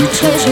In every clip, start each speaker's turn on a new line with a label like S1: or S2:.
S1: 你转身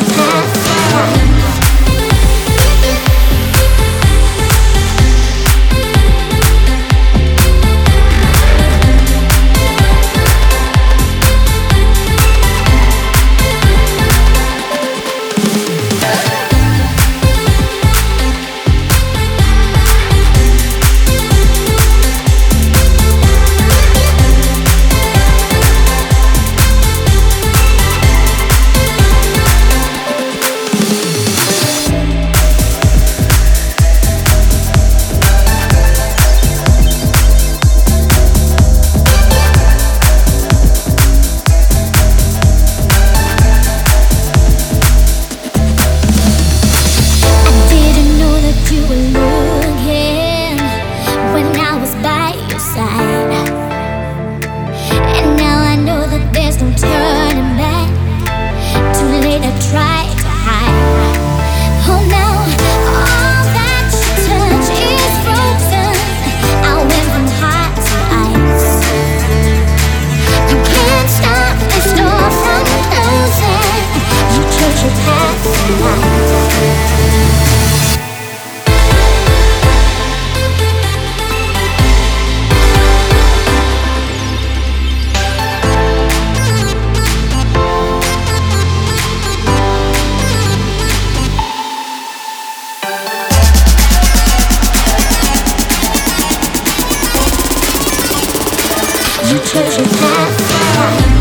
S1: you treasure that fire.